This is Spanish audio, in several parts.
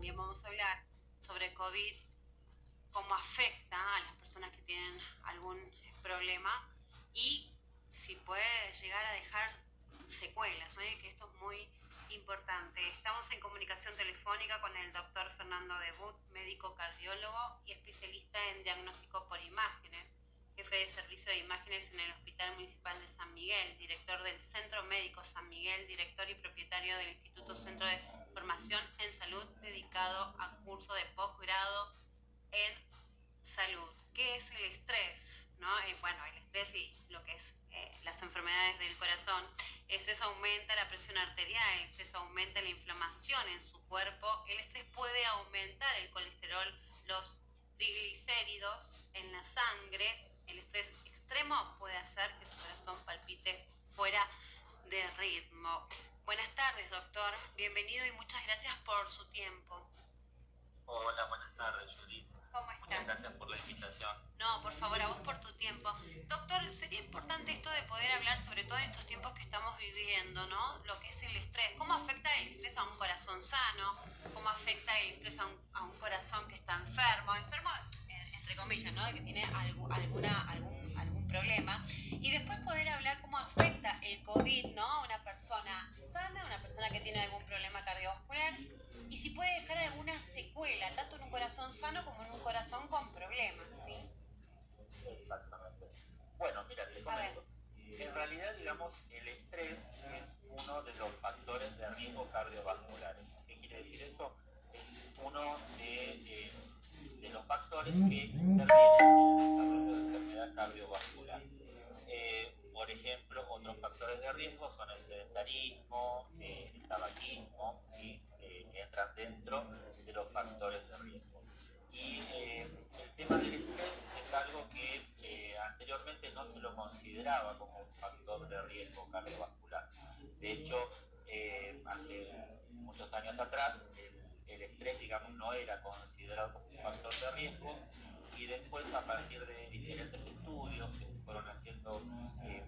también vamos a hablar sobre COVID, cómo afecta a las personas que tienen algún problema y si puede llegar a dejar secuelas, que esto es muy importante. Estamos en comunicación telefónica con el doctor Fernando Debut, médico cardiólogo y especialista en diagnóstico por imágenes, jefe de servicio de imágenes en el Hospital Municipal de San Miguel, director del Centro Médico San Miguel, director y propietario del Instituto Centro de Formación en Salud dedicado a curso de posgrado en salud. ¿Qué es el estrés? ¿No? Eh, bueno, el estrés y lo que es eh, las enfermedades del corazón. El estrés aumenta la presión arterial, el estrés aumenta la inflamación en su cuerpo, el estrés puede aumentar el colesterol, los triglicéridos en la sangre, el estrés extremo puede hacer que su corazón palpite fuera de ritmo. Buenas tardes, doctor. Bienvenido y muchas gracias por su tiempo. Hola, buenas tardes, Judith. ¿Cómo está? Muchas gracias por la invitación. No, por favor, a vos por tu tiempo. Doctor, sería importante esto de poder hablar, sobre todo en estos tiempos que estamos viviendo, ¿no? Lo que es el estrés. ¿Cómo afecta el estrés a un corazón sano? ¿Cómo afecta el estrés a un, a un corazón que está enfermo? Enfermo, eh, entre comillas, ¿no? Que tiene algo, alguna, algún problema. Y después poder hablar cómo afecta el COVID, ¿no? A una persona sana, una persona que tiene algún problema cardiovascular y si puede dejar alguna secuela, tanto en un corazón sano como en un corazón con problemas, ¿sí? Exactamente. Bueno, mira, te comento. En realidad, digamos, el estrés es uno de los factores de riesgo cardiovasculares. ¿Qué quiere decir eso? Es uno de, eh, de los factores que intervienen en el desarrollo de enfermedad cardiovascular. Eh, por ejemplo, otros factores de riesgo son el sedentarismo, eh, el tabaquismo, ¿sí? que entran dentro de los factores de riesgo. Y eh, el tema del estrés es algo que eh, anteriormente no se lo consideraba como un factor de riesgo cardiovascular. De hecho, eh, hace muchos años atrás el, estrés, digamos, no era considerado como un factor de riesgo y después a partir de diferentes estudios que se fueron haciendo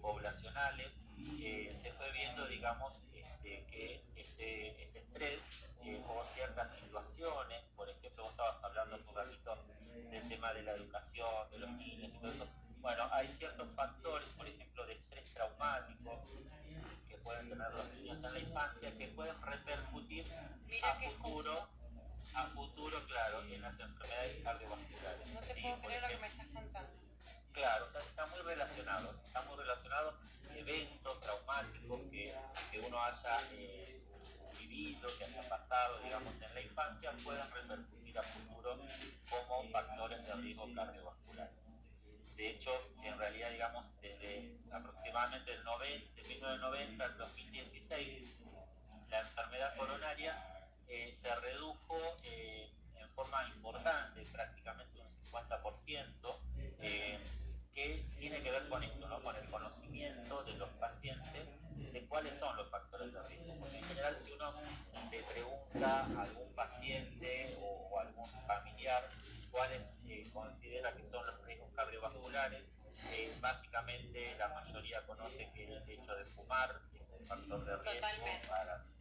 poblacionales, se fue viendo, digamos, este, que ese, ese estrés eh, o ciertas situaciones, por ejemplo, vos estabas hablando un ratito del tema de la educación, de los niños y todo eso. Bueno, hay ciertos factores, por ejemplo, de estrés traumático que pueden tener los niños en la infancia que pueden repercutir Mira a futuro, a futuro, claro, en las enfermedades cardiovasculares. No te puedo creer lo que me estás contando. Claro, o sea, está muy relacionado, está muy relacionado eventos traumáticos que, que uno haya eh, vivido, que haya pasado, digamos, en la infancia, pueden repercutir a futuro como factores de riesgo cardiovasculares. De hecho, en realidad, digamos, desde aproximadamente el 90, de 1990 al 2016, la enfermedad coronaria eh, se redujo eh, en forma importante, prácticamente un 50%, eh, que tiene que ver con esto, ¿no? con el conocimiento de los pacientes de cuáles son los factores de riesgo. Porque en general si uno le pregunta a algún paciente o, o algún familiar cuáles considera que son los riesgos cardiovasculares, básicamente la mayoría conoce que el hecho de fumar es un factor de riesgo Totalmente. para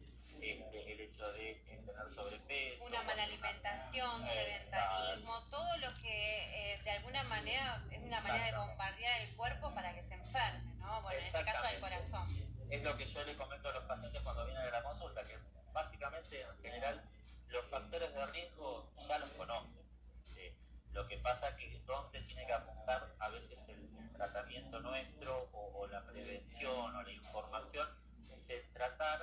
este, el hecho de tener sobrepeso. Una mala alimentación, sedentarismo, todo lo que eh, de alguna manera es una manera de bombardear el cuerpo para que se enferme, ¿no? Bueno, en este caso el corazón. Es lo que yo le comento a los pacientes cuando vienen a la consulta, que básicamente en general los factores de riesgo ya los conocen. Eh, lo que pasa es que donde tiene que apuntar a veces el, el tratamiento nuestro o, o la prevención o la información es el tratar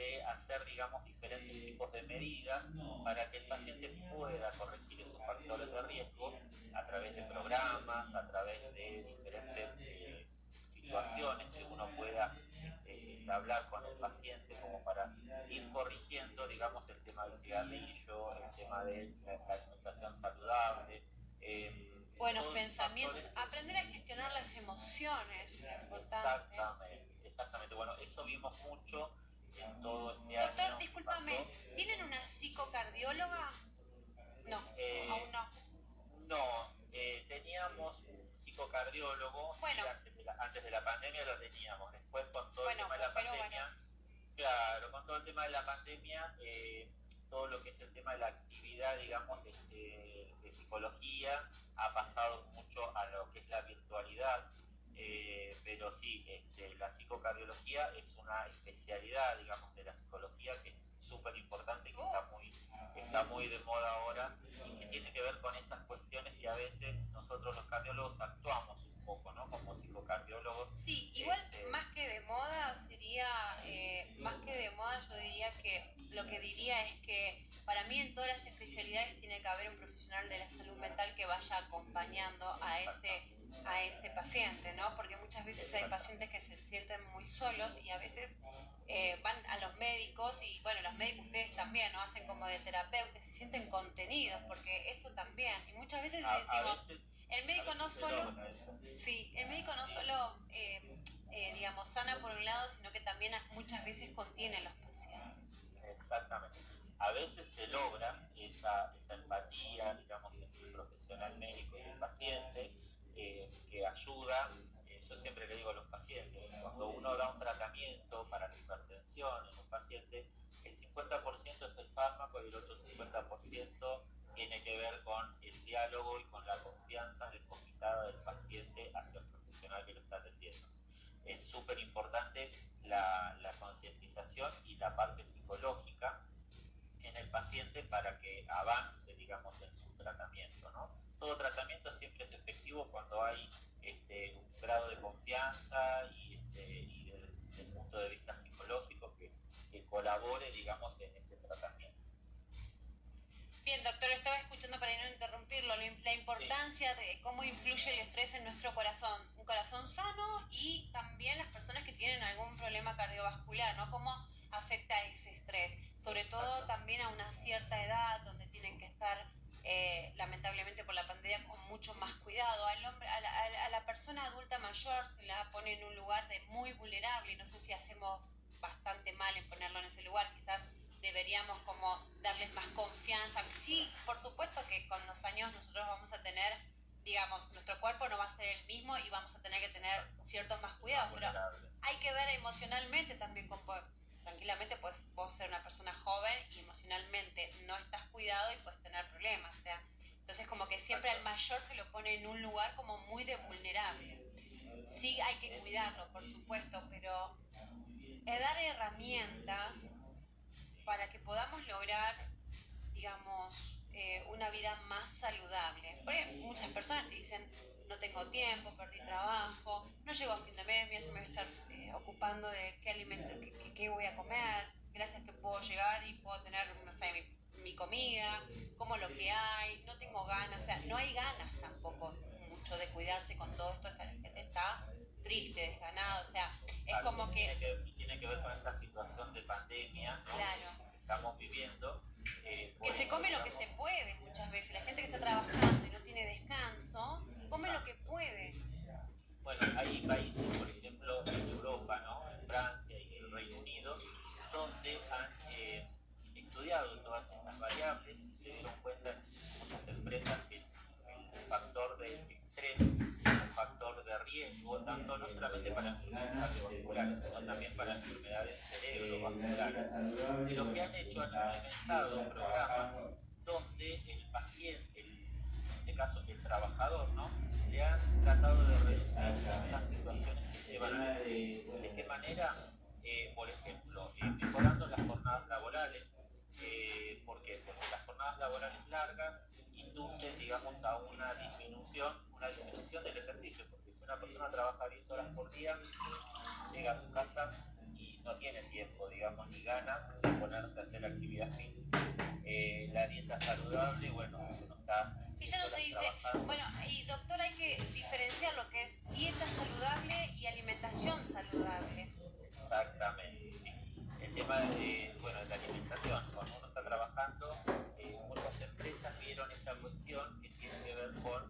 de hacer, digamos, diferentes tipos de medidas para que el paciente pueda corregir esos factores de riesgo a través de programas, a través de diferentes eh, situaciones que uno pueda eh, hablar con el paciente como para ir corrigiendo, digamos, el tema del cigarrillo, el tema de la, alimentación saludable. Eh, Buenos pensamientos, factores... aprender a gestionar las emociones, importante. Exactamente, exactamente. Bueno, eso vimos mucho todo este Doctor, discúlpame, pasó. ¿tienen una psicocardióloga? No, Eh, aún no. No, eh, teníamos un psicocardiólogo, Bueno. antes, de la, antes de la pandemia lo teníamos, después con todo Bueno, el tema de la pandemia, claro, con todo el tema de la pandemia, eh, todo lo que es el tema de la actividad digamos, este, de psicología, ha pasado mucho a lo que es la virtualidad, eh, pero sí, este, la psicocardiología es una especialidad, digamos, de la psicología que es súper importante, que está muy, está muy de moda ahora y que tiene que ver con estas cuestiones que a veces nosotros los cardiólogos actuamos un poco, ¿no? Como psicocardiólogos. Sí, igual este, más que de moda sería, eh, más que de moda yo diría que lo que diría es que para mí en todas las especialidades tiene que haber un profesional de la salud mental que vaya acompañando a ese a ese paciente, ¿no? Porque muchas veces hay pacientes que se sienten muy solos y a veces eh, van a los médicos y, bueno, los médicos ustedes también, ¿no? Hacen como de terapeutas, se sienten contenidos, porque eso también. Y muchas veces decimos, el médico no solo, sí, el médico no solo, eh, eh, digamos, sana por un lado, sino que también muchas veces contiene a los pacientes. Exactamente. A veces se logra esa, esa empatía, digamos, entre el profesional médico y el paciente, eh, que ayuda, eh, yo siempre le digo a los pacientes, cuando uno da un tratamiento para la hipertensión en un paciente, el 50% es el fármaco y el otro 50% tiene que ver con el diálogo y con la confianza depositada del paciente hacia el profesional que lo está atendiendo. Es súper importante la, la concientización y la parte psicológica en el paciente para que avance, digamos, en su tratamiento, ¿no? Todo tratamiento siempre es efectivo cuando hay este, un grado de confianza y, este, desde, el punto de vista psicológico que, colabore, digamos, en ese tratamiento. Bien, doctor, estaba escuchando para no interrumpirlo, la importancia de cómo influye el estrés en nuestro corazón. Un corazón sano y también las personas que tienen algún problema cardiovascular, ¿no? Cómo afecta ese estrés, sobre todo también a una cierta edad donde tienen que estar eh, lamentablemente por la pandemia, con mucho más cuidado. Al hombre, a la, a la, persona adulta mayor se la pone en un lugar de muy vulnerable y no sé si hacemos bastante mal en ponerlo en ese lugar. Quizás deberíamos como darles más confianza. Sí, por supuesto que con los años nosotros vamos a tener, digamos, nuestro cuerpo no va a ser el mismo y vamos a tener que tener ciertos más cuidados, pero hay que ver emocionalmente también con tranquilamente puedes, ser una persona joven y emocionalmente no estás cuidado y puedes tener problemas. O sea, entonces como que siempre al mayor se lo pone en un lugar como muy de vulnerable. Sí hay que cuidarlo, por supuesto, pero dar herramientas para que podamos lograr, digamos, eh, una vida más saludable. Porque muchas personas te dicen, no tengo tiempo, perdí trabajo, no llego a fin de mes, me voy a estar eh, ocupando de qué alimento, qué, voy a comer, gracias que puedo llegar y puedo tener, no sé, mi, comida, como lo que hay, no tengo ganas, o sea, no hay ganas tampoco mucho de cuidarse con todo esto, esta gente está triste, desganada, o sea, es como que... Tiene que, ver con esta situación de pandemia ¿no? que estamos viviendo. Eh, que se come lo que se puede muchas veces, la gente que está trabajando y no tiene descanso, come lo que puede. Bueno, hay países, por ejemplo, en Europa, ¿no? en Francia y el Reino Unido, donde han eh, estudiado todas estas variables y se dieron cuenta en muchas empresas que el factor de estrés es un factor de riesgo, tanto no solamente para enfermedades cardiovasculares, sino también para enfermedades cerebrovasculares. Y lo que han hecho han implementado programas donde el paciente, en este caso el trabajador, ¿no? le han tratado de reducir estas situaciones ¿De qué manera? Eh, por ejemplo, eh, mejorando las jornadas laborales, eh. Porque las jornadas laborales largas inducen, digamos, a una disminución, una disminución del ejercicio, porque si una persona trabaja 10 horas por día, llega a su casa y no tiene tiempo, digamos, ni ganas de ponerse a hacer actividad física. la dieta saludable, bueno, y ya no se dice, bueno, y doctor, hay que diferenciar lo que es dieta saludable y alimentación saludable. Exactamente, sí. El tema de, bueno, de la alimentación, cuando uno está trabajando, eh, muchas empresas vieron esta cuestión que tiene que ver con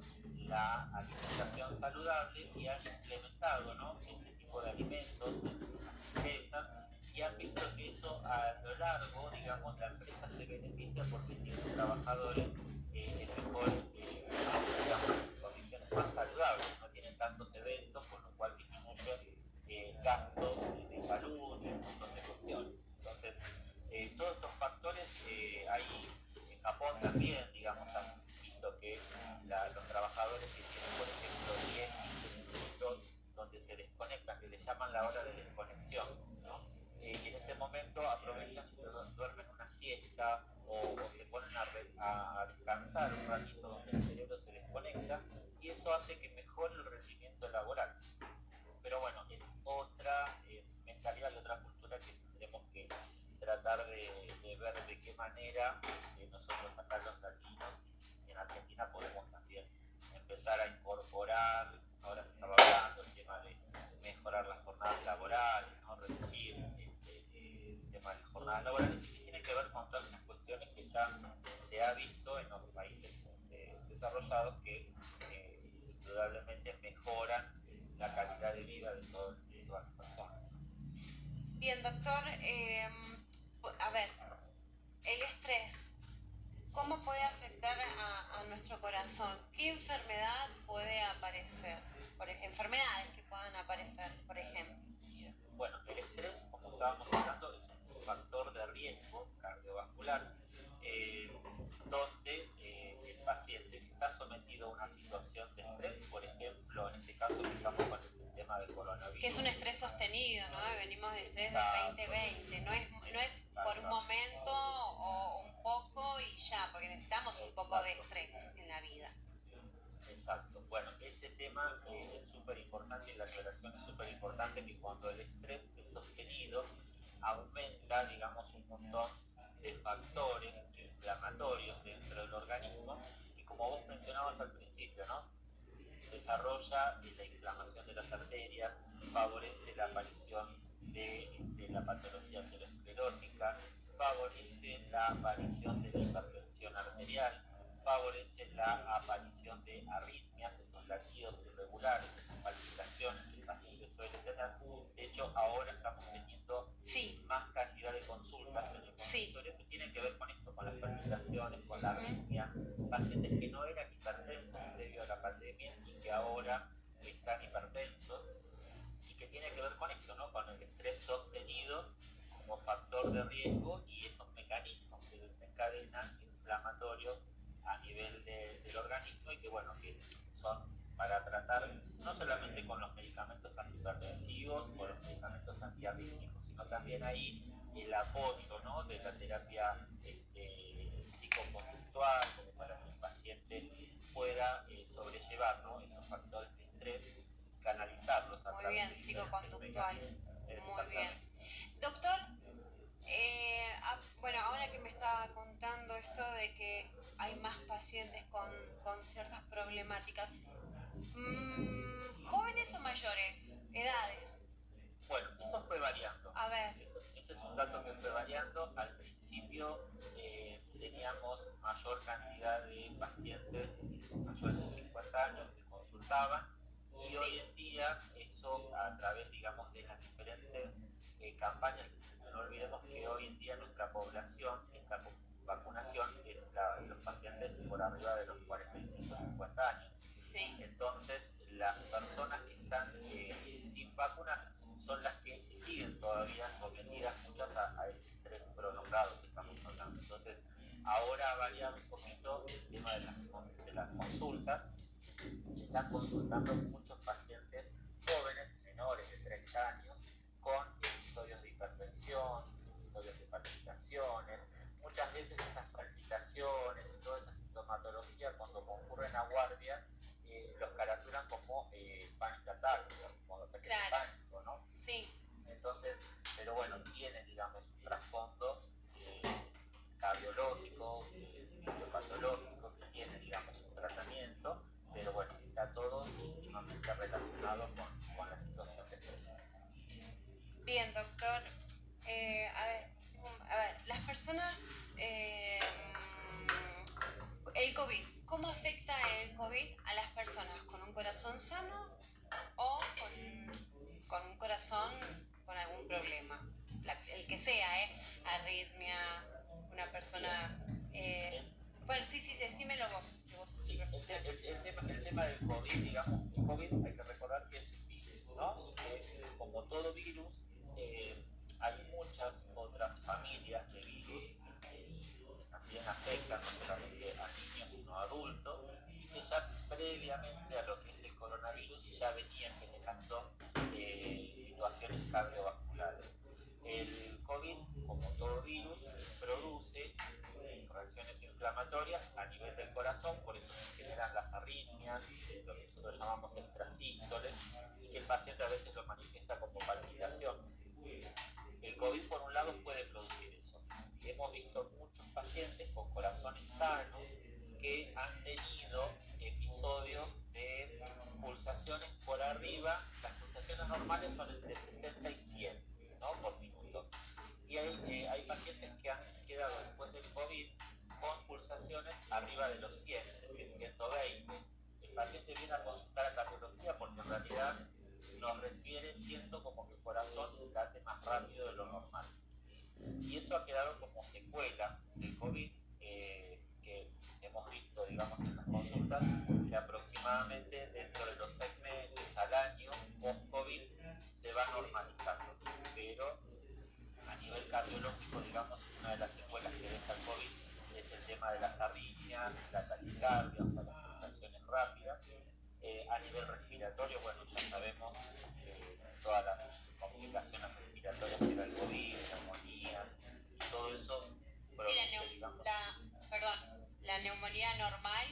la alimentación saludable y han implementado ¿no? ese tipo de alimentos en empresas y han visto que eso a lo largo, digamos, la empresa se beneficia porque tiene trabajadores eh, en mejores, eh, condiciones más saludables, no tienen tantos eventos, con lo cual disminuye eh, gastos de salud y un montón de cuestiones. Entonces, todos estos factores, ahí en Japón también, digamos, han visto que los trabajadores que tienen, por ejemplo, 10, 15 minutos donde se desconectan, que le llaman la hora de desconexión, eh, y en ese momento aprovechan y se duermen una siesta o, se ponen a, descansar un ratito donde el cerebro se desconecta y eso hace que mejore el rendimiento laboral. Pero bueno, es otra eh, mentalidad y otra cultura que tendremos que tratar de, ver de qué manera eh, nosotros acá los latinos en Argentina podemos también empezar a incorporar, ahora se estaba hablando el tema de mejorar las jornadas laborales, ¿no? reducir este, el tema de las jornadas laborales y que tiene que ver con que ya se ha visto en los países este, desarrollados que eh, indudablemente mejoran la calidad de vida de, todas las personas. Bien, doctor, em, a ver, el estrés, ¿cómo puede afectar a, nuestro corazón? ¿Qué enfermedad puede aparecer? Por, enfermedades que puedan aparecer, por ejemplo. Bueno, el estrés, como estábamos hablando, es un factor de riesgo cardiovascular eh, donde eh, el paciente que está sometido a una situación de estrés, por ejemplo, en este caso estamos con el tema del coronavirus. Que es un estrés sostenido, ¿no? Venimos de estrés del 2020, no es, no es por un momento o un poco y ya, porque necesitamos un poco de estrés en la vida. Exacto. Bueno, ese tema eh, es súper importante y la aclaración es súper importante que cuando el estrés es sostenido, aumenta, digamos, un montón de factores inflamatorios dentro del organismo y como vos mencionabas al principio, ¿no? desarrolla la inflamación de las arterias, favorece la aparición de, la patología aterosclerótica, favorece la aparición de la hipertensión arterial, favorece la aparición de arritmias, esos latidos irregulares, palpitaciones que el paciente suele tener. De hecho, ahora estamos teniendo más cantidad de consultas en el consultorio que tienen que ver con esto, con las palpitaciones, con la arritmia, pacientes que no eran hipertensos previo a la pandemia y que ahora están hipertensos y que tiene que ver con esto, ¿no? con el estrés sostenido como factor de riesgo y esos mecanismos que desencadenan inflamatorios a nivel del organismo y que bueno, que son para tratar no solamente con los medicamentos antihipertensivos o los medicamentos antiarrítmicos, sino también ahí el apoyo ¿no? de la terapia este, psicoconductual, como para que el paciente pueda eh, sobrellevar ¿no? esos factores de estrés, canalizarlos a Muy bien, psicoconductual. Muy bien. Doctor, eh, ah, bueno, ahora que me estaba contando esto de que hay más pacientes con, con ciertas problemáticas, mm, ¿jóvenes o mayores? ¿Edades? Bueno, eso fue variando. A ver. ese es un dato que fue variando. Al principio eh, teníamos mayor cantidad de pacientes mayores de 50 años que consultaban y hoy en día a través, digamos, de las diferentes eh, campañas, no olvidemos que hoy en día nuestra población, esta vacunación es la de los pacientes por arriba de los 45 50 años. Entonces, las personas que están eh, sin vacunar son las que siguen todavía sometidas muchas a, ese estrés prolongado que estamos hablando. Entonces, ahora ha variado un poquito el tema de las, de las consultas. Están consultando muchos pacientes jóvenes, menores de 30 años, con episodios de hipertensión, episodios de palpitaciones. Muchas veces esas palpitaciones y toda esa sintomatología cuando concurren a guardia eh, los caracterizan como eh, attack, como pánico, ¿no? Sí. Entonces, pero bueno, tiene, digamos, un trasfondo eh, cardiológico, eh, fisiopatológico, que tiene, digamos, un tratamiento, pero bueno, está todo íntimamente relacionado con, con la situación estrés. Bien, doctor. Eh, a, ver, a, ver, las personas, eh, el COVID, ¿cómo afecta el COVID a las personas con un corazón sano o con, con un corazón con algún problema? el que sea, ¿eh? Arritmia, una persona... Eh, bueno, sí, sí, decímelo vos. Que vos sí, el, el, el, tema, el tema del COVID, digamos, el COVID hay que recordar que es eh, como todo virus, eh, hay muchas otras familias de virus que también afectan no solamente a niños sino a adultos y que ya previamente a lo que es el coronavirus ya venían generando eh, situaciones cardiovasculares. El COVID, como todo virus, produce inflamatorias a nivel del corazón, por eso se generan las arritmias, lo que nosotros llamamos extrasístoles, y que el paciente a veces lo manifiesta como palpitación. El COVID, por un lado, puede producir eso. Hemos visto muchos pacientes con corazones sanos que han tenido episodios de pulsaciones por arriba, las pulsaciones normales son entre 60 y 100 ¿no? por minuto. Y hay, eh, hay pacientes que han quedado arriba de los 100, es decir, 120. El paciente viene a consultar a cardiología porque en realidad nos refiere siendo como que el corazón late más rápido de lo normal. Y eso ha quedado como secuela del COVID eh, que hemos visto, digamos, en las consultas, que aproximadamente dentro de los seis meses al año post-COVID se va normalizando. Pero a nivel cardiológico, digamos, una de las secuelas que deja el COVID tema de las arritmias, la taquicardia, o sea, las pulsaciones rápidas. Eh, a nivel respiratorio, bueno, ya sabemos eh, todas las complicaciones respiratorias que da el COVID, neumonías, todo eso sí, la, la, perdón, la neumonía normal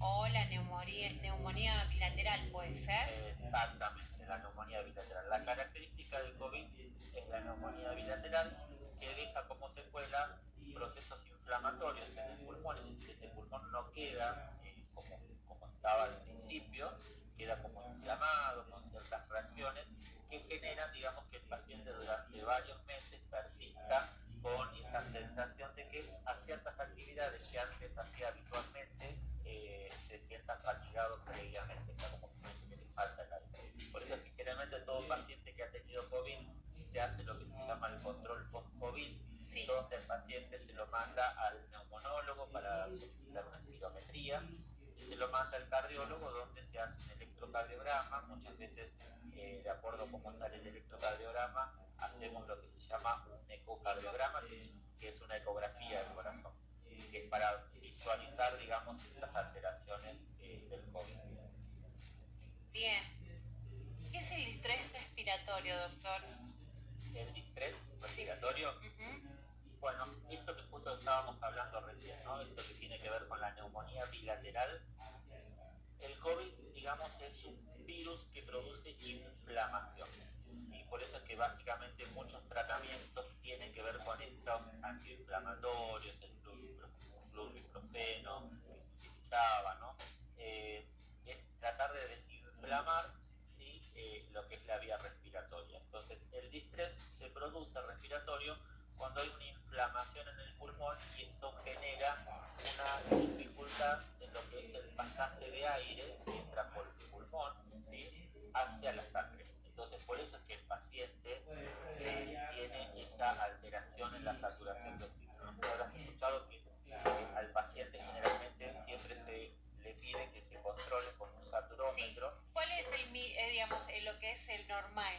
o la neumonía, neumonía bilateral, ¿puede ser? Exactamente, la neumonía bilateral. La característica del COVID es la neumonía bilateral que deja como secuela procesos inflamatorios en el pulmón, es decir, ese pulmón no queda eh, como, como estaba al principio, queda como inflamado con ciertas reacciones que generan, digamos, que el paciente durante varios meses persista con esa sensación de que a ciertas actividades que antes hacía habitualmente eh, se sientan fatigados previamente, o sea, como que le falta el aire. Por eso es que generalmente todo paciente que ha tenido COVID se hace lo que se llama el control post-COVID, Sí. donde el paciente se lo manda al neumonólogo para solicitar una espirometría y se lo manda al cardiólogo donde se hace un electrocardiograma, muchas veces eh, de acuerdo a cómo sale el electrocardiograma hacemos lo que se llama un ecocardiograma, que es, que es una ecografía del corazón, que es para visualizar, digamos, estas alteraciones eh, del COVID. Bien. ¿Qué es el distrés respiratorio, doctor? El distrés respiratorio, Ujú. Bueno, esto que justo estábamos hablando recién, ¿no? Esto que tiene que ver con la neumonía bilateral. El COVID, digamos, es un virus que produce inflamación. ¿sí? Por eso es que básicamente muchos tratamientos tienen que ver con estos antiinflamatorios, el fluoriprófeno que se utilizaba, ¿no? Eh, es tratar de desinflamar ¿sí? eh, lo que es la vía respiratoria. Entonces, el distrés se produce respiratorio cuando hay una inflamación en el pulmón y esto genera una dificultad en lo que es el pasaje de aire que entra por el pulmón ¿sí? hacia la sangre. Entonces, por eso es que el paciente eh, tiene esa alteración en la saturación de oxígeno. ¿No habrás escuchado que eh, al paciente generalmente siempre se le pide que se controle con un saturómetro? ¿Cuál es el, eh, digamos, eh, lo que es el normal?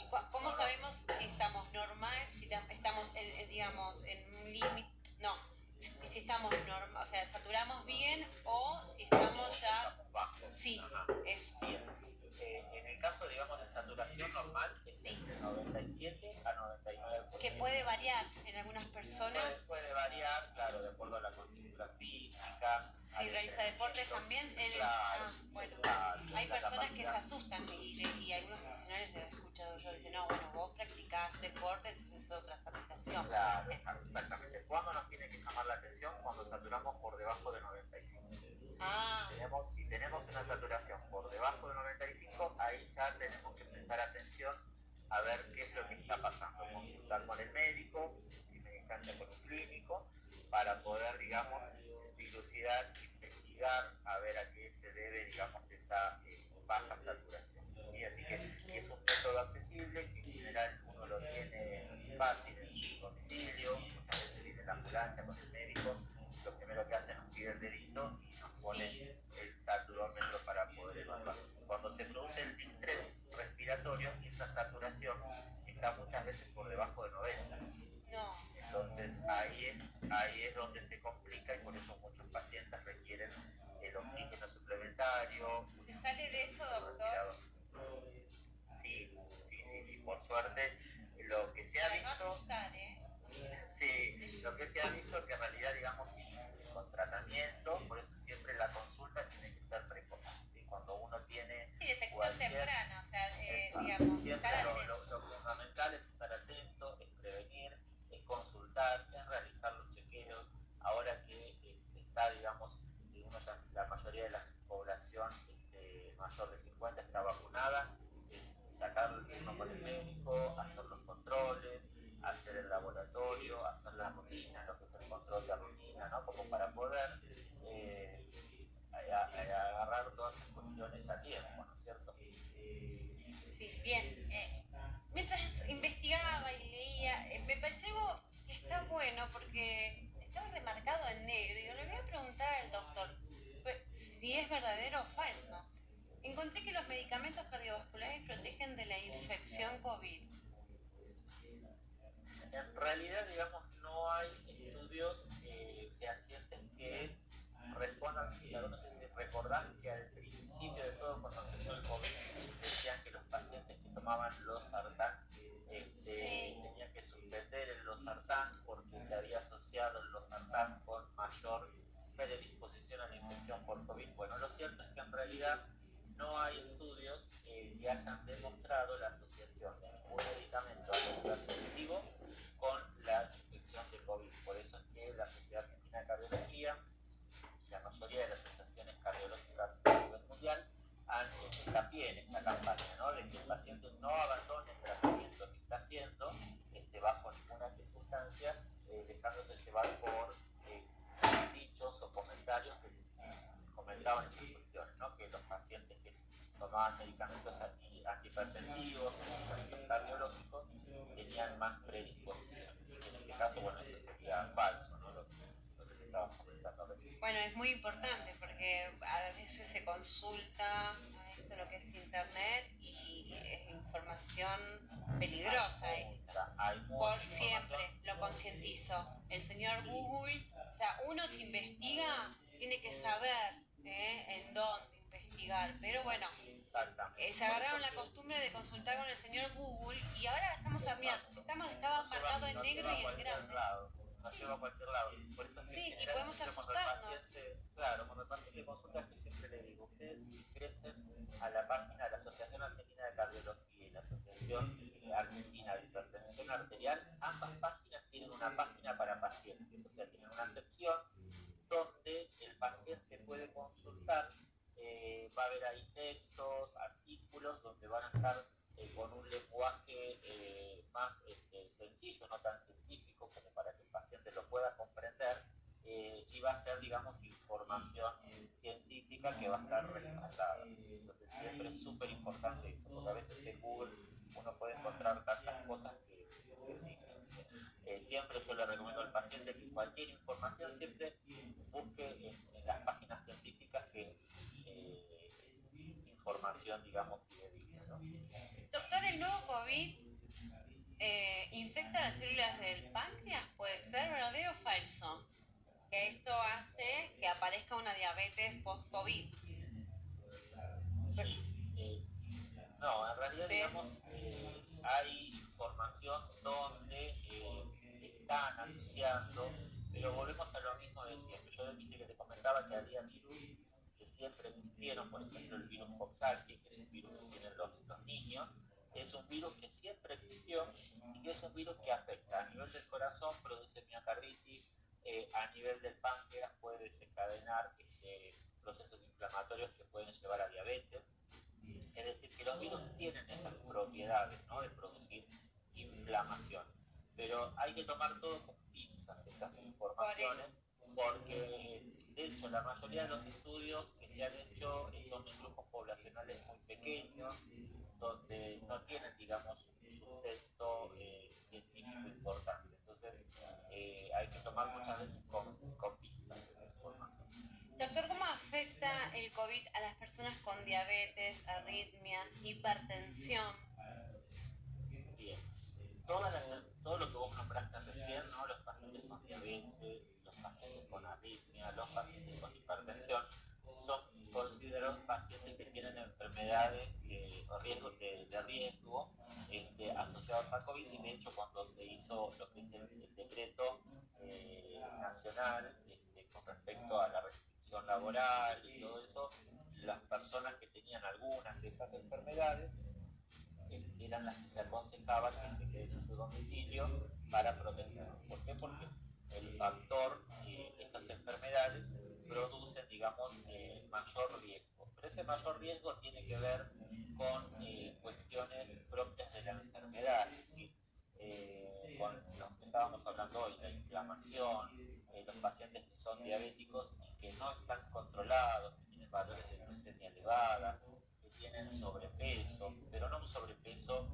¿Y cua- cómo sabemos si estamos normal, si tam- estamos, en, en, digamos, en un límite? No, si, si estamos normal, o sea, saturamos bien o si estamos ya... Sí, eso. Eh, en el caso, digamos, de saturación normal, es Sí. entre 97 a 99%. Que puede variar en algunas personas. puede variar, claro, de acuerdo a la constitución física. Si al realiza deportes también, el- Claro, ah, bueno. Hay personas que se asustan y algunos profesionales les he escuchado yo dicen, no, bueno, vos practicás deporte, entonces es otra saturación. Claro, exactamente. ¿Cuándo nos tiene que llamar la atención? Cuando saturamos por debajo de 95. Ah, Tenemos, si tenemos una saturación por debajo de 95, ahí ya tenemos que prestar atención a ver qué es lo que está pasando. Consultar con el médico, primera con un clínico, para poder, digamos, dilucidar, investigar, a ver a qué se debe, digamos, esa eh, baja saturación. ¿sí? Así que es un método accesible, que en general uno lo tiene fácil en su domicilio, muchas veces viene la ambulancia con el médico, lo primero que hacen es pide el el saturómetro para poder evaluar. Cuando se produce el distrés respiratorio, esa saturación está muchas veces por debajo de 90. no. Entonces ahí es, ahí es donde se complica y por eso muchos pacientes requieren el oxígeno suplementario. ¿Se sale de eso, doctor? Sí, sí, sí, sí, por suerte. Lo que se ha visto... Sí, lo que se ha visto que en realidad, digamos, sí, con tratamiento, por eso la consulta tiene que ser precoz. Cuando uno tiene... Sí, detección temprana, o sea, eh, digamos, siempre lo, lo, fundamental es estar atento, es prevenir, es consultar, es realizar los chequeos. Ahora que eh, se está, digamos, uno ya, la mayoría de la población este, mayor de 50 está vacunada, es sacar el turno con el médico, hacer los controles, hacer el laboratorio, hacer la rutina, lo que es el control de rutina, ¿no? Como para poder eh, agarrar cuestiones a tiempo, ¿no es cierto? Sí, bien. Eh, mientras investigaba y leía, eh, me pareció algo que está bueno porque estaba remarcado en negro y yo le voy a preguntar al doctor pues, si es verdadero o falso. Encontré que los medicamentos cardiovasculares protegen de la infección COVID. En realidad, digamos, no hay estudios eh, fehacientes que respondan, no sé si recordás que al principio de todo, cuando empezó el COVID, decían que los pacientes que tomaban los sartán este, tenían que suspender el losartán porque se había asociado el losartán con mayor predisposición a la infección por COVID. Bueno, lo cierto es que en realidad no hay estudios eh, que hayan demostrado la asociación de ningún medicamento con la infección de COVID. Por eso es que la Sociedad Argentina de Cardiología y la mayoría de las asociaciones cardiológicas a nivel mundial han hecho hincapié en esta campaña, ¿no? que el paciente no abandone el tratamiento que está haciendo este, bajo ninguna circunstancia, eh, dejándose llevar por eh, dichos o comentarios que comentaban estas cuestiones, ¿no? que los pacientes que tomaban medicamentos anti, antihipertensivos, medicamentos cardiológicos, tenían más predisposiciones. En este caso, bueno, eso sería falso, ¿no? lo, lo que te Bueno, es muy importante porque a veces se consulta esto lo que es internet y es información peligrosa esta. Por siempre lo concientizo. El señor Google, o sea, uno se investiga, tiene que saber ¿eh? en dónde investigar, pero bueno, eh, se agarraron la costumbre de consultar con el señor Google y ahora estamos a mira, estamos, estaba marcado en negro y en grande. Nos lleva a cualquier lado. Por eso sí, y podemos asustarnos. claro, cuando el paciente consulta, yo siempre le digo, ustedes ingresen a la página de la Asociación Argentina de Cardiología y la Asociación Argentina de Hipertensión Arterial. Ambas páginas tienen una página para pacientes, o sea, tienen una sección donde el paciente puede consultar eh, va a haber ahí textos, artículos donde van a estar eh, con un lenguaje eh, más este, sencillo, no tan científico como para que el paciente lo pueda comprender y va a ser, digamos, información científica que va a estar respaldada. Entonces siempre es súper importante eso, porque a veces en Google uno puede encontrar tantas cosas que, que sí. siempre yo le recomiendo al paciente que cualquier información siempre busque en, en las páginas científicas que información, digamos, fidedigna. ¿no? Doctor, ¿el nuevo COVID eh, infecta las células del páncreas? ¿Puede ser verdadero o falso? Que esto hace que aparezca una diabetes post-COVID. Sí, eh, no, en realidad, digamos, eh, hay información donde eh, están asociando, pero volvemos a lo mismo de siempre. Yo viste que te comentaba que había virus que siempre existieron, por ejemplo el virus Coxsackie, que es un virus que tienen los, los niños, es un virus que siempre existió y que es un virus que afecta a nivel del corazón, produce miocarditis, eh, a nivel del páncreas puede desencadenar este, procesos inflamatorios que pueden llevar a diabetes. Es decir, que los virus tienen esas propiedades ¿no? de producir inflamación. Pero hay que tomar todo con pinzas esas informaciones porque de hecho la mayoría de los estudios que se han hecho son en grupos poblacionales muy pequeños, donde no tienen, digamos, un sustento eh, científico importante. Entonces eh, hay que tomar muchas veces con, con pinzas información. Doctor, ¿cómo afecta el COVID a las personas con diabetes, arritmia, hipertensión? Bien. Todas las, todo lo que vos nombraste recién, ¿no? los pacientes con diabetes, pacientes con arritmia, los pacientes con hipertensión, son considerados pacientes que tienen enfermedades eh, o riesgos de, riesgo este, asociados a COVID y de hecho cuando se hizo lo que es el, decreto eh, nacional este, con respecto a la restricción laboral y todo eso, las personas que tenían algunas de esas enfermedades eran las que se aconsejaba que se queden en su domicilio para protegerlos. ¿Por qué? Porque el factor, eh, estas enfermedades producen, digamos, eh, mayor riesgo. Pero ese mayor riesgo tiene que ver con eh, cuestiones propias de la enfermedad, eh, con lo que estábamos hablando hoy, la inflamación, los pacientes que son diabéticos y que no están controlados, que tienen valores de glucemia elevada, que tienen sobrepeso, pero no un sobrepeso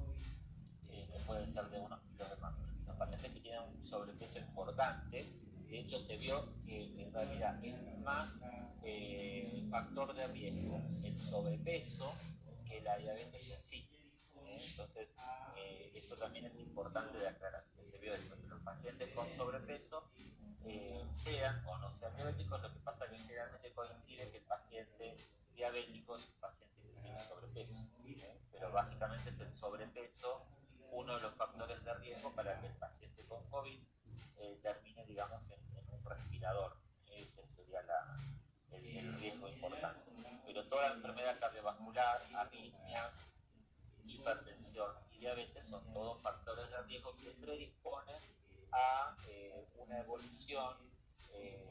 que puede ser de unos kilos de más. Pacientes que tienen un sobrepeso importante, de hecho, se vio que en realidad es más eh, factor de riesgo el sobrepeso que la diabetes en sí. ¿eh? Entonces, eh, eso también es importante de aclarar, que se vio eso, que los pacientes con sobrepeso sean o no sean diabéticos, lo que pasa es que generalmente coincide que el paciente diabético es un paciente que tiene sobrepeso, pero básicamente es el sobrepeso uno de los factores de riesgo para que el paciente con COVID eh, termine, digamos, en, un respirador. Ese sería el, riesgo importante. Pero toda enfermedad cardiovascular, arritmias, hipertensión y diabetes son todos factores de riesgo que predisponen a eh, una evolución eh,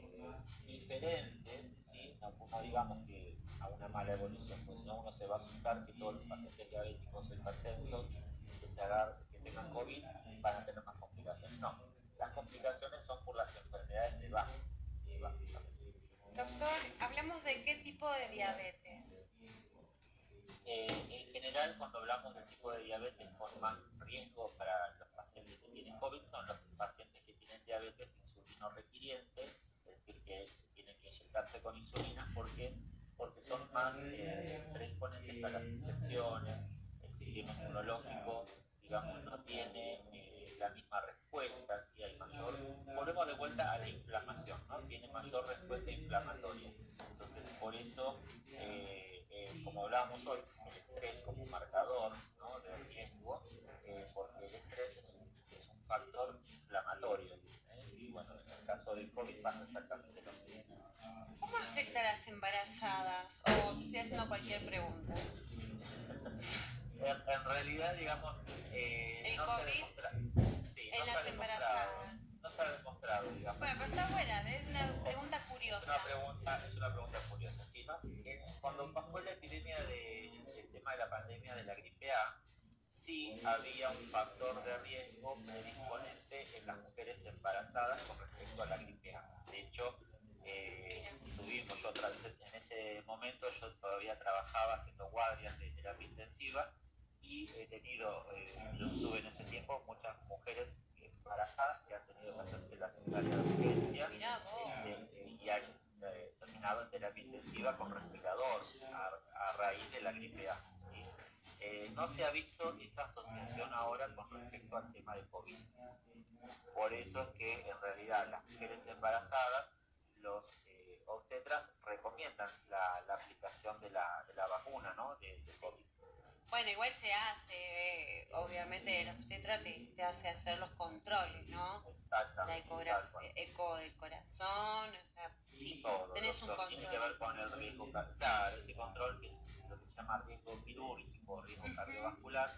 diferente, ¿sí? no, digamos que a una mala evolución, pues si no uno se va a asustar que todos los pacientes diabéticos o hipertensos que, se que tengan COVID van a tener más complicaciones. No, las complicaciones son por las enfermedades de base, Doctor, hablamos de qué tipo de diabetes. Eh, en general, cuando hablamos del tipo de diabetes con más riesgo para los pacientes que tienen COVID, son los pacientes que tienen diabetes insulino requiriente, es decir, que tienen que inyectarse con insulina porque, porque son más eh, predisponentes a las infecciones, el sistema inmunológico, digamos, no tiene eh, la misma respuesta, si hay mayor, volvemos de vuelta a la inflamación, ¿no? Tiene mayor respuesta inflamatoria. Entonces, por eso, eh, eh, como hablábamos hoy, el estrés como marcador ¿no? de riesgo, porque el estrés es un, es un factor inflamatorio. Y bueno, en el caso del COVID pasa exactamente lo mismo. ¿Cómo afecta a las embarazadas? O te estoy haciendo cualquier pregunta. en, realidad, digamos, eh, el no COVID sí, en las embarazadas. No se ha demostrado, digamos. Bueno, pero está buena, es una pregunta curiosa. Es una pregunta, es una pregunta curiosa, ¿sí? ¿no? Cuando pasó la epidemia del tema de la pandemia de la gripe A, sí había un factor de riesgo predisponente en las mujeres embarazadas con respecto a la gripe A. De hecho, eh, tuvimos otra vez en ese momento, yo todavía trabajaba haciendo guardias de terapia intensiva y he tenido, eh, yo tuve en ese tiempo muchas mujeres embarazadas que han tenido que hacerse la cesárea de urgencia este, y han eh, terminado en terapia intensiva con respirador a, raíz de la gripe A. Eh, no se ha visto esa asociación ahora con respecto al tema de COVID. Por eso es que en realidad las mujeres embarazadas, los eh, obstetras recomiendan la, la aplicación de la, de la vacuna ¿no? de, de COVID. Bueno, igual se hace, obviamente el obstetra te, te, hace hacer los controles, ¿no? La ecografía, eco del corazón, o sea, sí, tenés un control. Tiene que ver con el riesgo, claro, ese control que es lo que se llama riesgo quirúrgico, riesgo cardiovascular,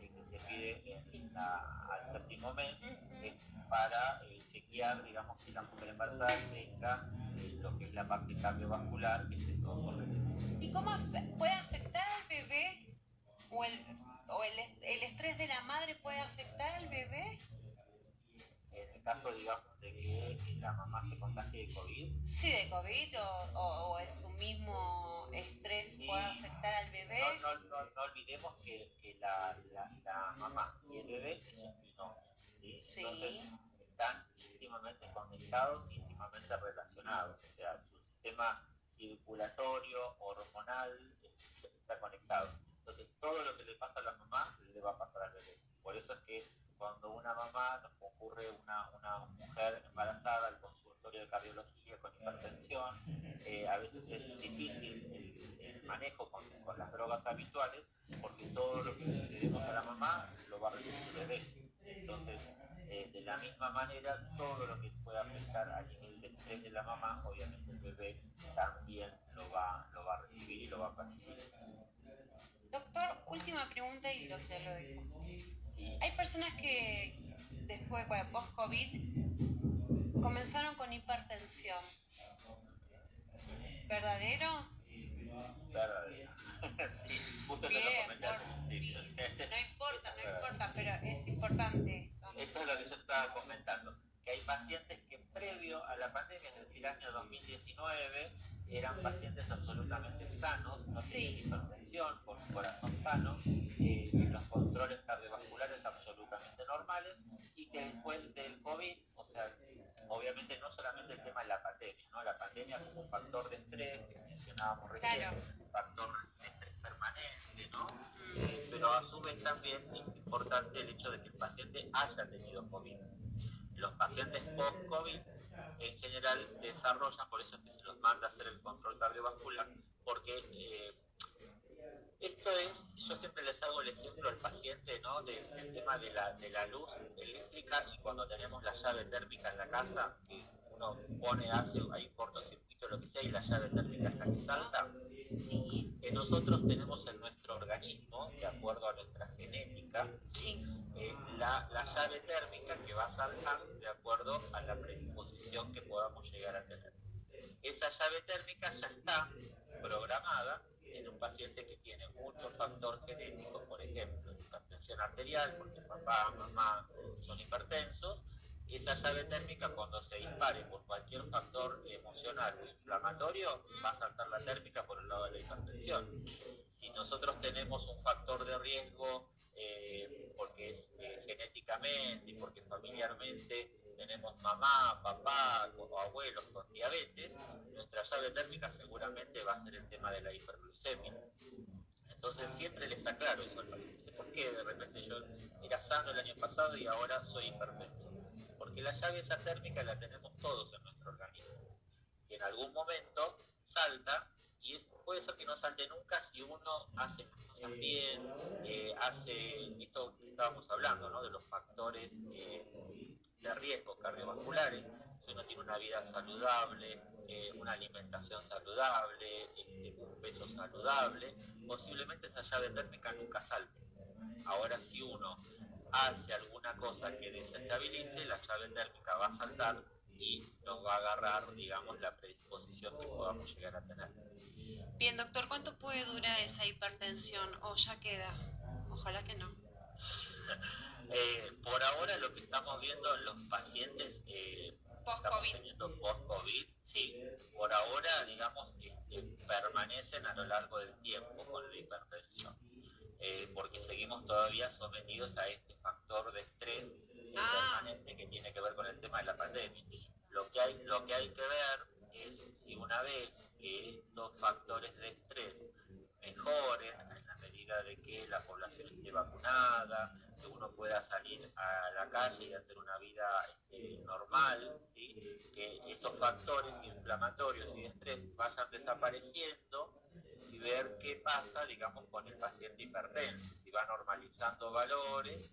eh, que se pide en la, al séptimo mes, es para eh, chequear, digamos, que la mujer embarazada tenga eh, lo que es la parte cardiovascular, que esté todo correcto. ¿Y cómo puede afectar al bebé o el, o el, el estrés de la madre puede afectar al bebé? En el caso, digamos, de que la mamá se contagie de COVID. Sí, de COVID o, o, es su mismo estrés puede afectar al bebé. No, no, no, olvidemos que, que la, la, la, mamá y el bebé es un sí. Entonces están íntimamente conectados, íntimamente relacionados. O sea, su sistema circulatorio, hormonal, está conectado. Entonces, todo lo que le pasa a la mamá le va a pasar al bebé. Por eso es que cuando una mamá nos ocurre una, una mujer embarazada al consultorio de cardiología con hipertensión, eh, a veces es difícil el, manejo con, con, las drogas habituales, porque todo lo que le demos a la mamá lo va a recibir el bebé. Entonces, eh, de la misma manera, todo lo que pueda afectar a nivel de estrés de la mamá, obviamente el bebé también lo va, lo va a recibir y lo va a percibir. Doctor, última pregunta y lo, te lo dejo. Hay personas que después, bueno, post-COVID, comenzaron con hipertensión. ¿Verdadero? Verdadero. sí, justo Bien, te lo comenté al por- principio. sí. Sí, sí, No importa, no importa, pero es importante esto. Eso es lo que yo estaba comentando, que hay pacientes que previo a la pandemia, es decir, año 2019, eran pacientes absolutamente sanos, no Sí. tenían hipertensión, con un corazón sano, eh, los controles cardiovasculares absolutamente normales, y que después del COVID, o sea, obviamente no solamente el tema de la pandemia, ¿no? La pandemia como factor de estrés, que mencionábamos recién, Claro. factor de estrés permanente, ¿no? Eh, pero a su vez también es importante el hecho de que el paciente haya tenido COVID. Los pacientes post-COVID en general desarrollan, por eso es que se los manda a hacer el control cardiovascular, porque eh, esto es, yo siempre les hago el ejemplo al paciente, ¿no? Del, tema de la, de la luz eléctrica y cuando tenemos la llave térmica en la casa, que uno pone, hace, hay cortocircuito, lo que sea, y la llave térmica es la que salta, que nosotros tenemos en nuestro organismo, de acuerdo a nuestra genética. Eh, la, la llave térmica que va a saltar de acuerdo a la predisposición que podamos llegar a tener. Esa llave térmica ya está programada en un paciente que tiene mucho factor genético, por ejemplo, hipertensión arterial, porque papá, mamá son hipertensos, esa llave térmica cuando se dispare por cualquier factor emocional o inflamatorio, va a saltar la térmica por el lado de la hipertensión. Si nosotros tenemos un factor de riesgo, eh, porque eh, genéticamente y porque familiarmente tenemos mamá, papá o abuelos con diabetes, nuestra llave térmica seguramente va a ser el tema de la hiperglucemia. Entonces siempre les aclaro eso al paciente. ¿Por qué de repente yo era sano el año pasado y ahora soy hipertenso? Porque la llave esa térmica la tenemos todos en nuestro organismo. Que en algún momento salta y puede ser que no salte nunca si uno hace cosas bien, eh, hace esto que estábamos hablando, ¿no? de los factores eh, de riesgo cardiovasculares, si uno tiene una vida saludable, eh, una alimentación saludable, este, un peso saludable, posiblemente esa llave térmica nunca salte. Ahora si uno hace alguna cosa que desestabilice, la llave térmica va a saltar y nos va a agarrar, digamos, la predisposición que podamos llegar a tener. Bien, doctor, ¿cuánto puede durar esa hipertensión? ¿O ya queda? Ojalá que no. Eh, por ahora lo que estamos viendo en los pacientes eh, Post-COVID. post-COVID, Sí. por ahora, digamos, este, permanecen a lo largo del tiempo con la hipertensión, eh, porque seguimos todavía sometidos a este factor de estrés eh, Ah. permanente que tiene que ver con el tema de la pandemia. Lo que hay, lo que hay que ver es si una vez que estos factores de estrés mejoren en la medida de que la población esté vacunada, que uno pueda salir a la calle y hacer una vida este, normal, que esos factores inflamatorios y de estrés vayan desapareciendo y ver qué pasa, digamos, con el paciente hipertenso, si va normalizando valores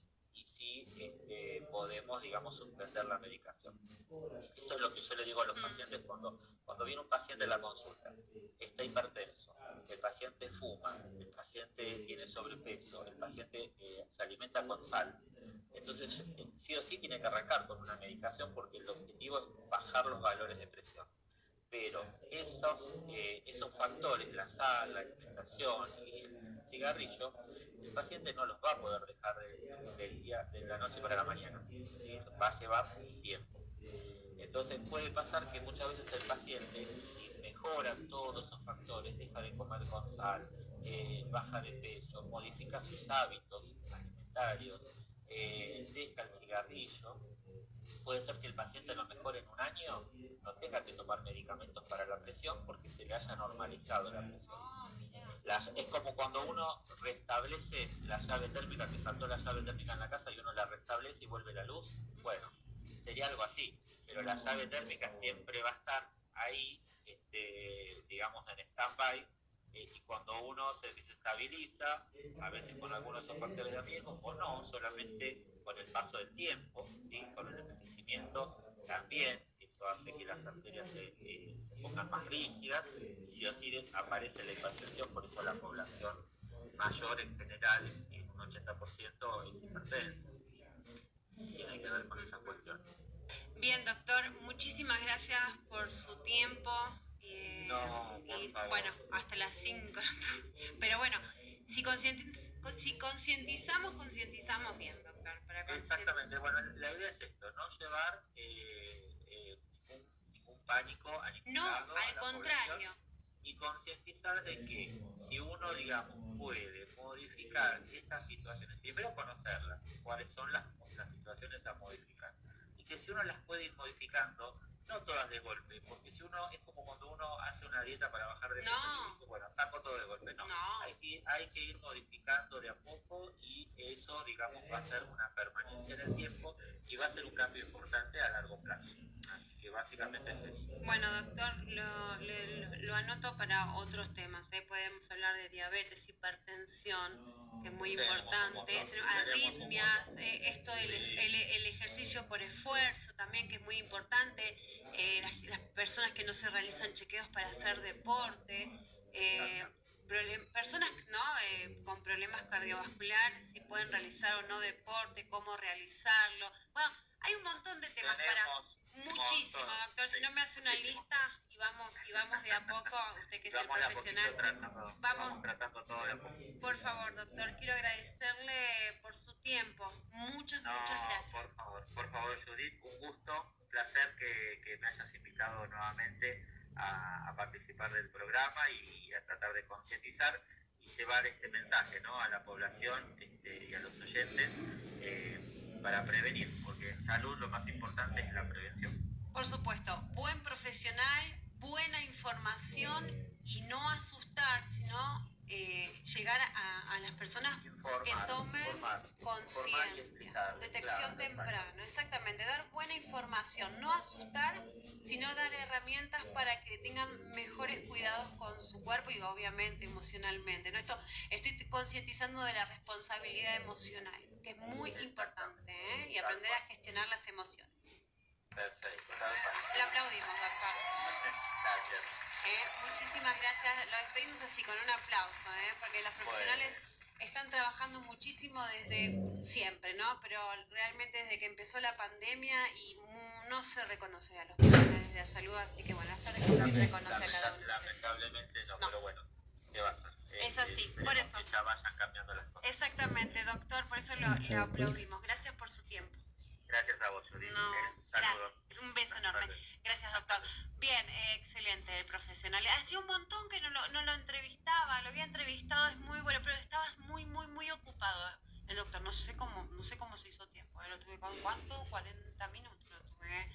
y este, podemos, digamos, suspender la medicación. Esto es lo que yo le digo a los Mm. pacientes cuando, cuando viene un paciente a la consulta, está hipertenso, el paciente fuma, el paciente tiene sobrepeso, el paciente eh, se alimenta con sal. Entonces, sí o sí tiene que arrancar con una medicación porque el objetivo es bajar los valores de presión. Pero esos, eh, esos factores, la sal, la alimentación y el cigarrillo, el paciente no los va a poder dejar de- del día, de la noche para la mañana. Va a llevar tiempo. Entonces puede pasar que muchas veces el paciente, si mejora todos esos factores, deja de comer con sal, eh, baja de peso, modifica sus hábitos alimentarios, eh, deja el cigarrillo, puede ser que el paciente a lo mejor en un año no tenga que tomar medicamentos para la presión porque se le haya normalizado la presión. Es como cuando uno restablece la llave térmica, que saltó la llave térmica en la casa y uno la restablece y vuelve la luz. Bueno, sería algo así, pero la llave térmica siempre va a estar ahí, este, digamos, en stand-by, eh, y cuando uno se desestabiliza, a veces con algunos de esos factores de riesgo, o no, solamente con el paso del tiempo, ¿sí? con el envejecimiento también, eso hace que las arterias se, eh, se pongan más rígidas, y si así aparece la hipertensión, por eso la población mayor en general, en un 80% es hipertensa, tiene que ver con esa cuestión. Bien, doctor, muchísimas gracias por su tiempo. Eh, No, y bueno, hasta las 5. Pero bueno, si concientiz- si concientizamos, concientizamos bien, doctor. Para Exactamente, bueno, la idea es esto, no llevar eh, eh, ningún, ningún pánico No, aniquilado a al contrario. y concientizar de que si uno, digamos, puede modificar estas situaciones, primero conocerlas, cuáles son las, las situaciones a modificar, y que si uno las puede ir modificando, no todas de golpe, porque si uno, es como cuando uno hace una dieta para bajar de peso No. y dice, bueno, saco todo de golpe, no, No. hay que, hay que ir modificando de a poco y eso, digamos, va a ser una permanencia en el tiempo y va a ser un cambio importante a largo plazo. Así que básicamente es eso. Bueno, doctor, lo, le- lo anoto para otros temas. ¿eh? Podemos hablar de diabetes, hipertensión, que es muy Tenemos importante, arritmias, eh, esto del Sí. el, el ejercicio por esfuerzo también, que es muy importante, eh, las, las personas que no se realizan chequeos para hacer deporte, eh, personas ¿no? Eh, con problemas cardiovasculares, si pueden realizar o no deporte, cómo realizarlo. Bueno, hay un montón de temas para... Tenemos Muchísimo, montón, doctor. Si no me hace una muchísimo. lista y vamos, y vamos de a poco, usted que es el Vamos profesional. tratando, Vamos. vamos tratando todo de a poco. Por favor, doctor, quiero agradecerle por su tiempo. Muchas, No, muchas gracias. por favor, por favor, Judith, un gusto, placer que, que me hayas invitado nuevamente a, a participar del programa y a tratar de concientizar y llevar este mensaje ¿no? a la población este, y a los oyentes eh, para prevenir, porque en salud lo más importante es la prevención. Por supuesto, buen profesional, buena información y no asustar, sino eh, llegar a, a las personas Informar, que tomen conciencia. Detección claro, temprana, exactamente. Dar buena información, no asustar, sino dar herramientas para que tengan mejores cuidados con su cuerpo y obviamente emocionalmente. ¿no? Esto, estoy concientizando de la responsabilidad emocional, que es muy importante, ¿eh? y aprender a gestionar las emociones. Perfecto, tal cual. Le aplaudimos, doctor. Gracias. ¿eh? Muchísimas gracias. Lo despedimos así con un aplauso, ¿eh? porque los profesionales están trabajando muchísimo desde siempre, ¿no? Pero realmente desde que empezó la pandemia y mu- no se reconoce a los profesionales de la salud, así que bueno, hasta que se reconoce a cada uno. Lamentablemente no, No. pero bueno, ¿qué va a hacer? Es así, por eso. Que ya vayan cambiando las cosas. Exactamente, doctor, por eso lo, aplaudimos. Gracias por su tiempo. Gracias a vos, Judith. No, ¿eh? Saludos. Un beso enorme. Gracias, doctor. Bien, eh, excelente el profesional. Hacía un montón que no lo, no lo entrevistaba, lo había entrevistado, es muy bueno, pero estabas muy, muy, muy ocupado. El doctor, no sé cómo, no sé cómo se hizo tiempo. ¿eh? Lo tuve con cuánto, 40 minutos lo tuve.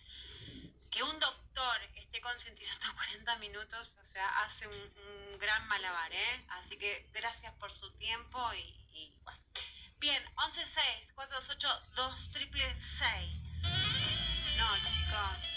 Que un doctor esté concientizando 40 minutos, o sea, hace un, un gran malabar, ¿eh? Así que gracias por su tiempo y, y bueno. Bien, 11 6 428 2 triple 6. No, chicos.